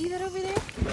See that over there?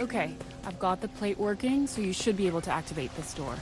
Okay, I've got the plate working, so you should be able to activate this door.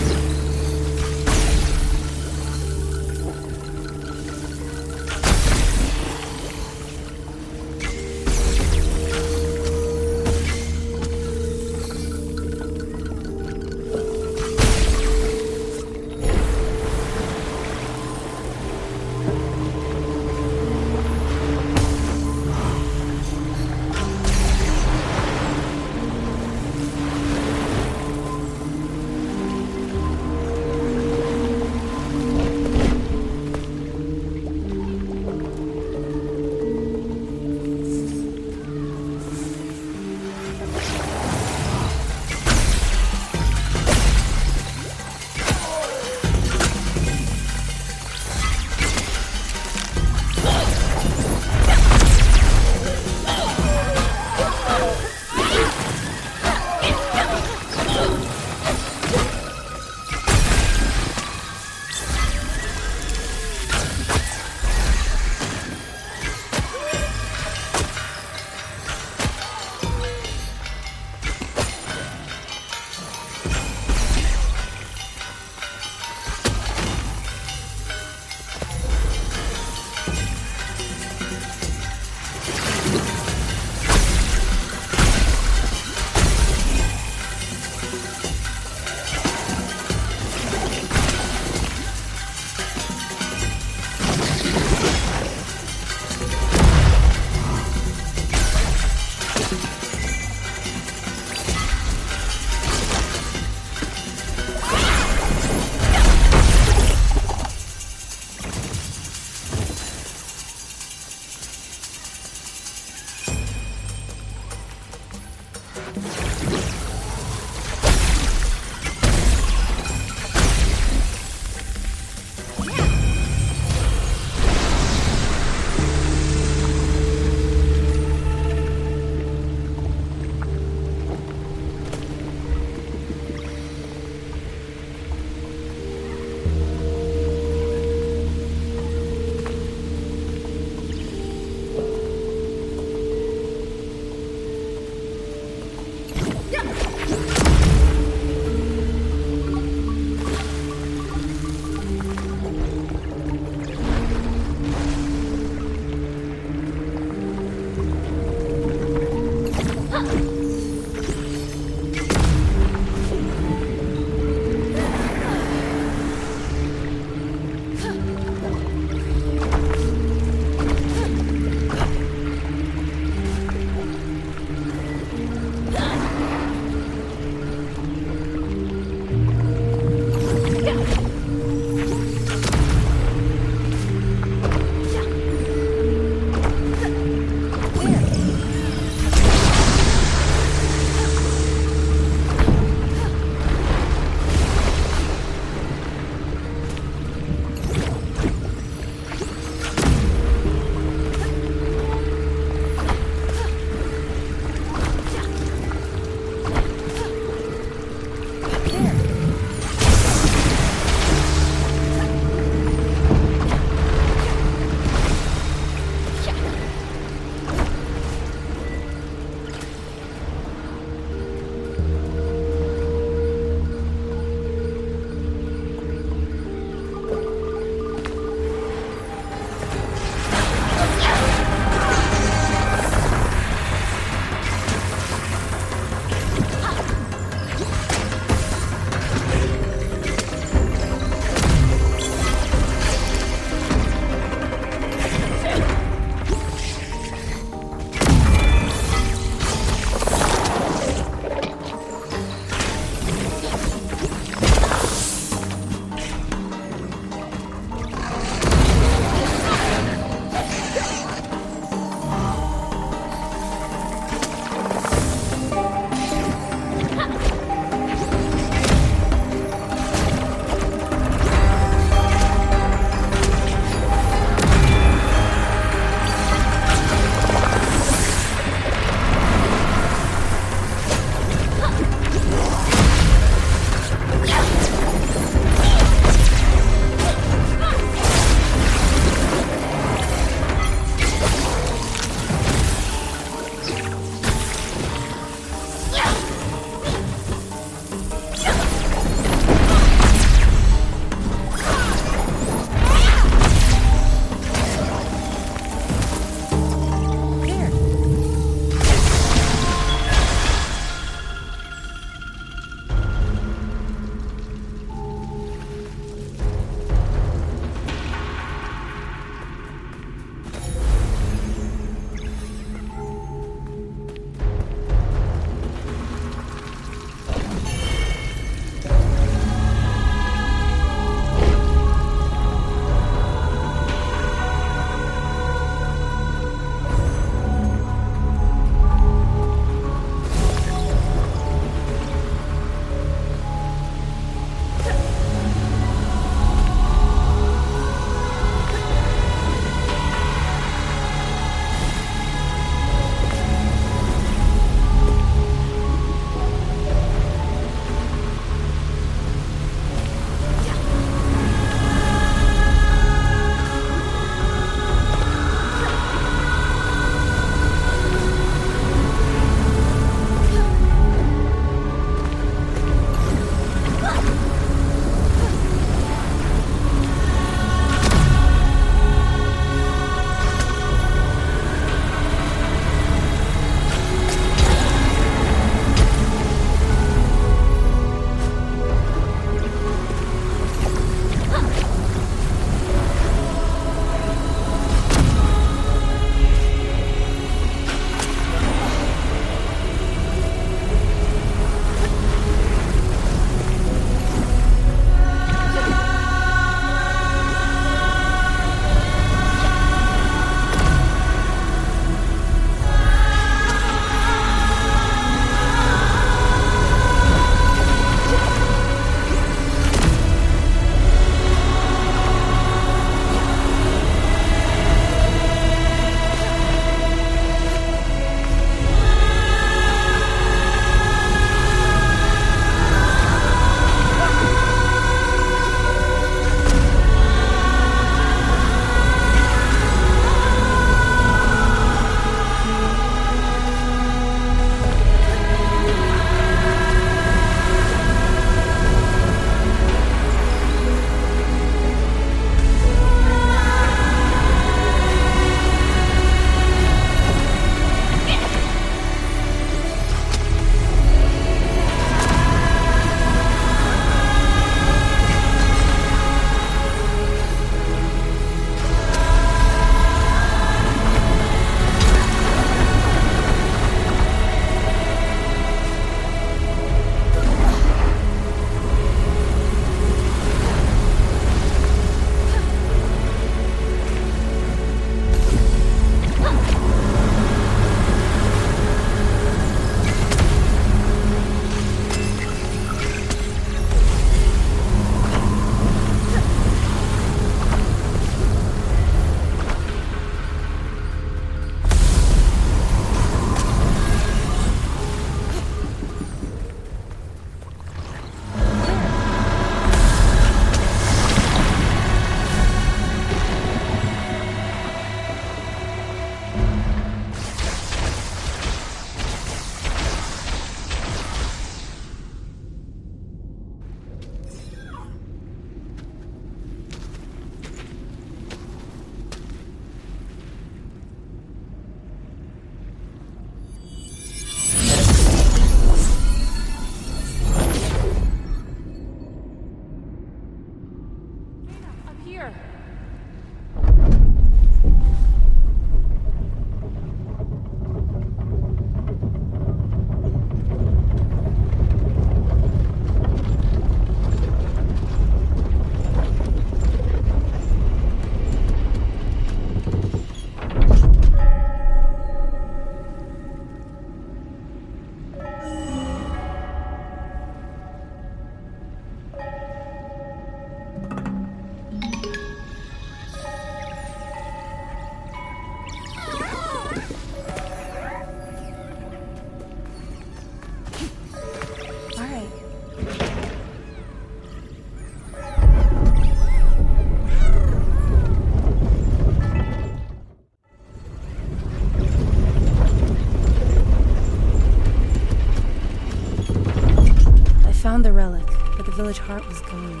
The relic, but the village heart was gone.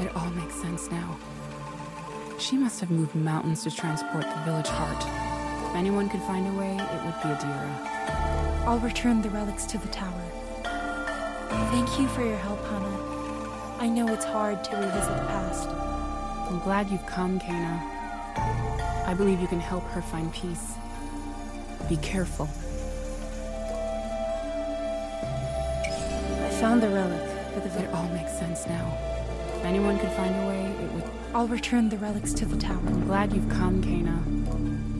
It all makes sense now. She must have moved mountains to transport the village heart. If anyone could find a way, it would be Adira. I'll return the relics to the tower. Thank you for your help, Hannah. I know it's hard to revisit the past. I'm glad you've come, Kena. I believe you can help her find peace. Be careful. I found the relic, but the It all makes sense now. If anyone could find a way, it would. I'll return the relics to the tower. I'm glad you've come, Kena.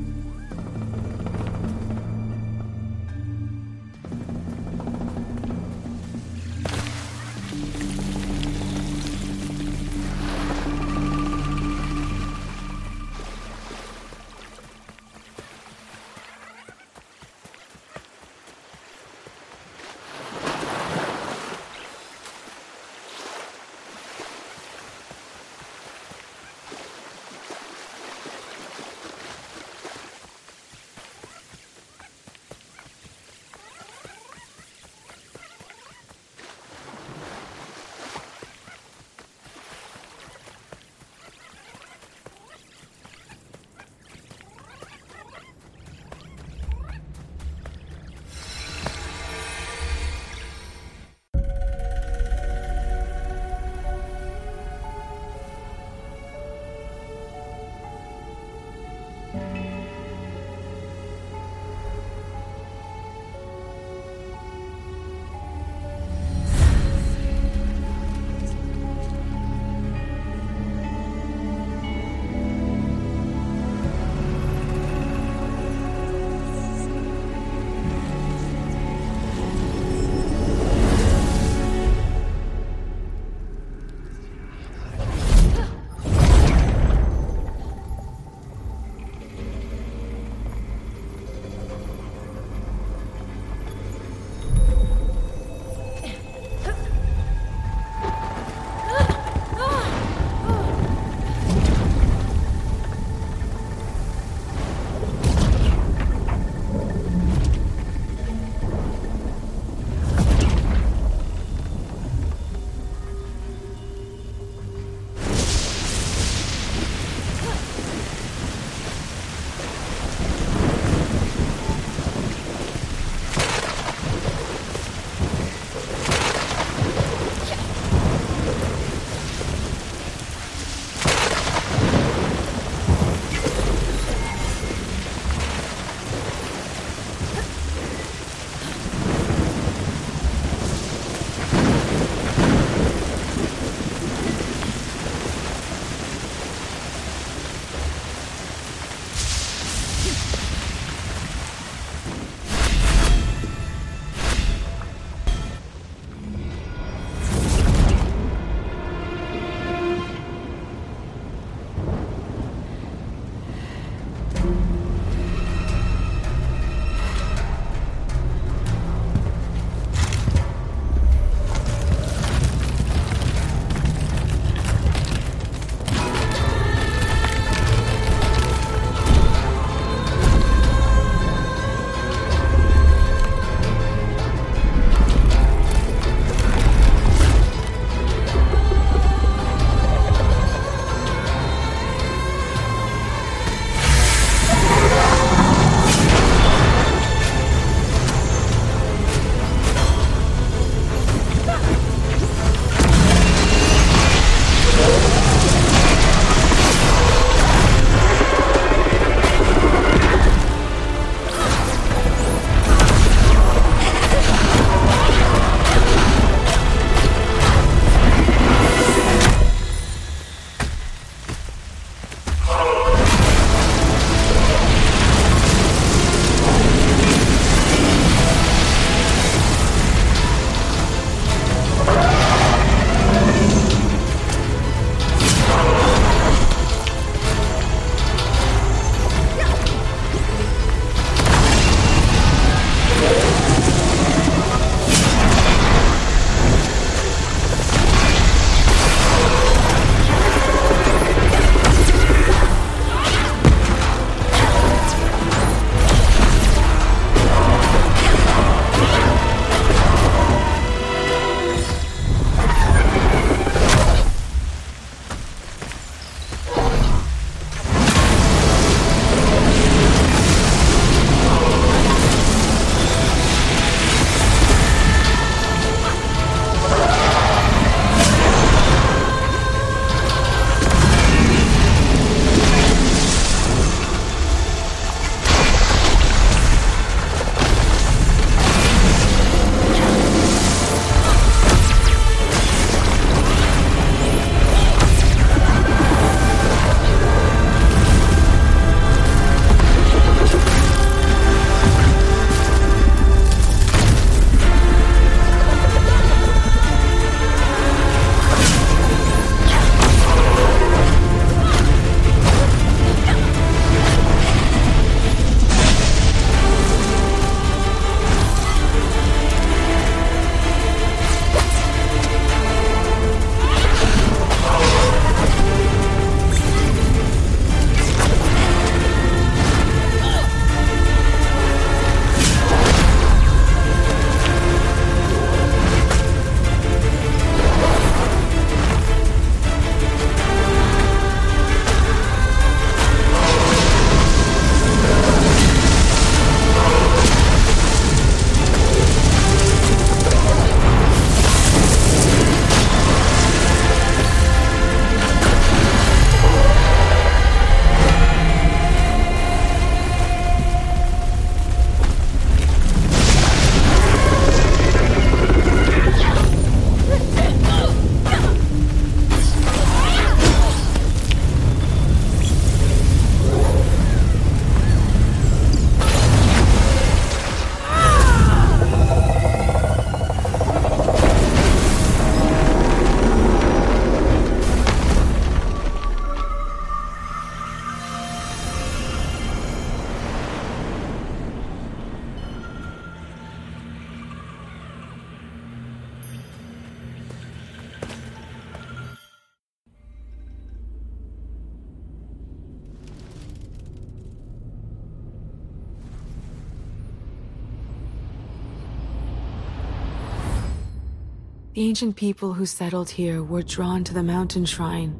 The ancient people who settled here were drawn to the mountain shrine.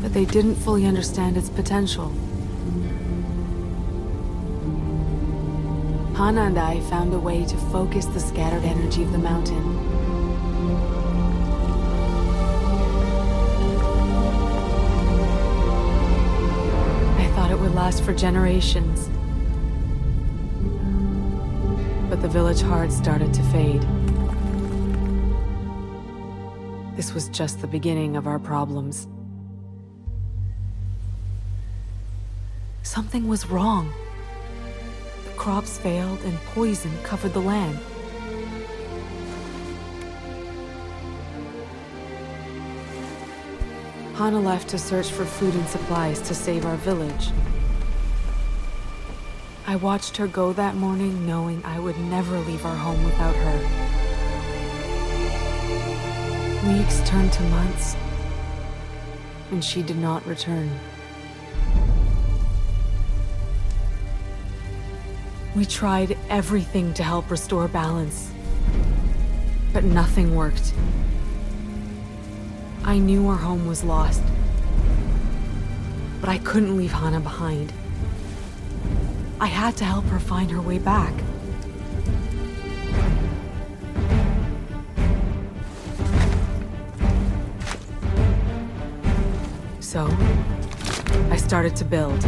But they didn't fully understand its potential. Hana and I found a way to focus the scattered energy of the mountain. I thought it would last for generations. But the village heart started to fade. This was just the beginning of our problems. Something was wrong The crops failed and poison covered the land. Hana left to search for food and supplies to save our village. I watched her go that morning knowing I would never leave our home without her. Weeks turned to months, and she did not return. We tried everything to help restore balance. But nothing worked. I knew our home was lost. But I couldn't leave Hana behind. I had to help her find her way back. So, I started to build.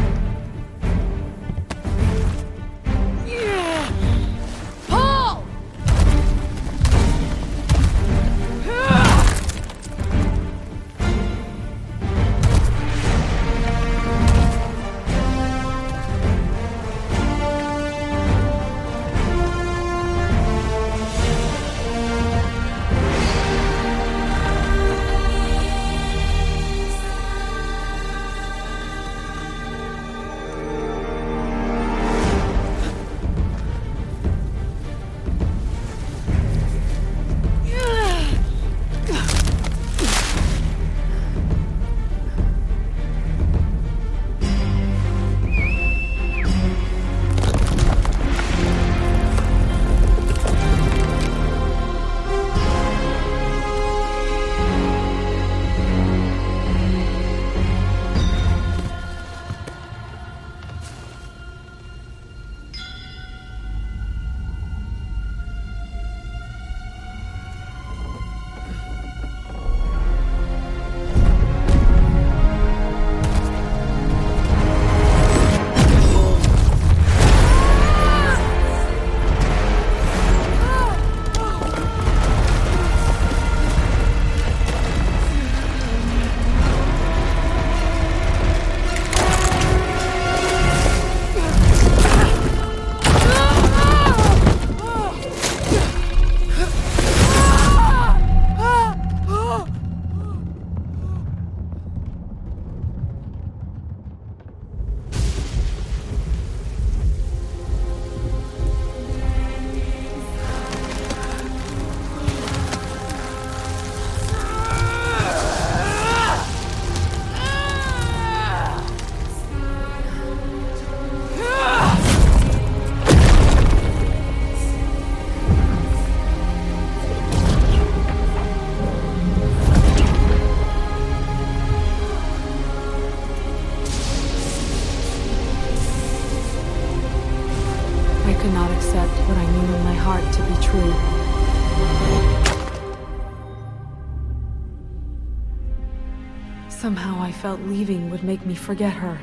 Felt leaving would make me forget her.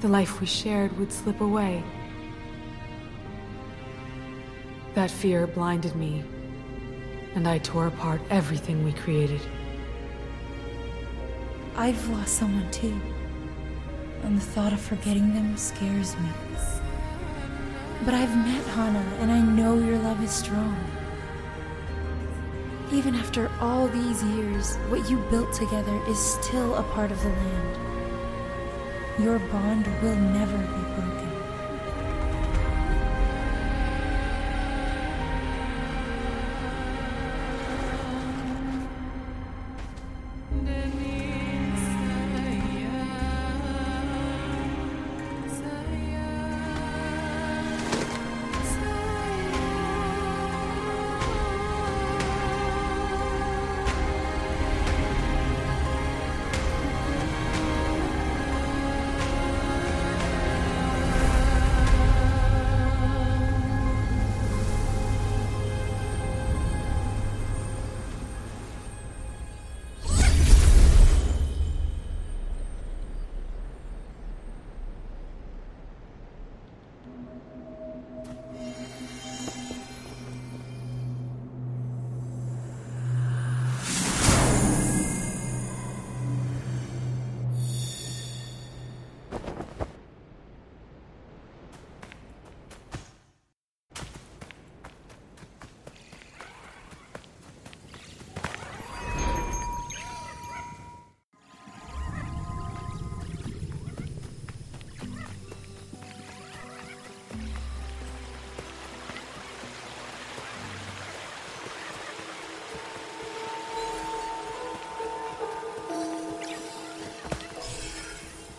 The life we shared would slip away. That fear blinded me, and I tore apart everything we created. I've lost someone too, and the thought of forgetting them scares me. But I've met Hana, and I know your love is strong. Even after all these years, what you built together is still a part of the land. Your bond will never be broken.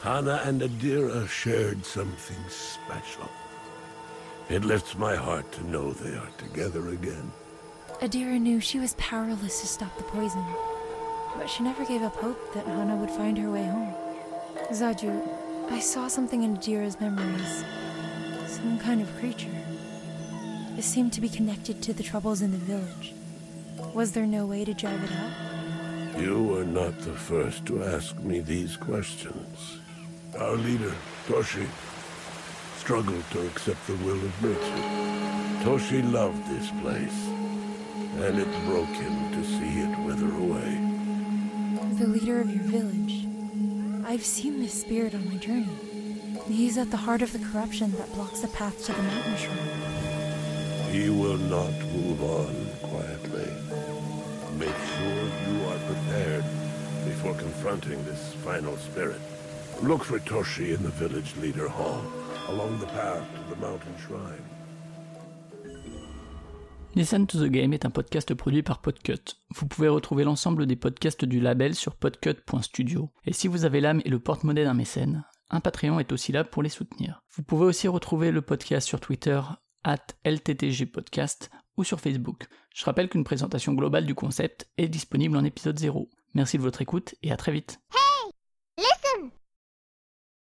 Hana and Adira shared something special. It lifts my heart to know they are together again. Adira knew she was powerless to stop the poison, but she never gave up hope that Hana would find her way home. Zaju, I saw something in Adira's memories. Some kind of creature. It seemed to be connected to the troubles in the village. Was there no way to drive it out? You were not the first to ask me these questions. Our leader, Toshi, struggled to accept the will of nature. Toshi loved this place, and it broke him to see it wither away. The leader of your village. I've seen this spirit on my journey. He's at the heart of the corruption that blocks the path to the mountain shrine. He will not move on quietly. Make sure you are prepared before confronting this final spirit. Look for Toshi in the village leader hall, along the path to the mountain shrine. Listen to the Game est un podcast produit par Podcut. Vous pouvez retrouver l'ensemble des podcasts du label sur podcut.studio. Et si vous avez l'âme et le porte-monnaie d'un mécène, un Patreon est aussi là pour les soutenir. Vous pouvez aussi retrouver le podcast sur Twitter, at LTTGpodcast ou sur Facebook. Je rappelle qu'une présentation globale du concept est disponible en épisode 0. Merci de votre écoute et à très vite.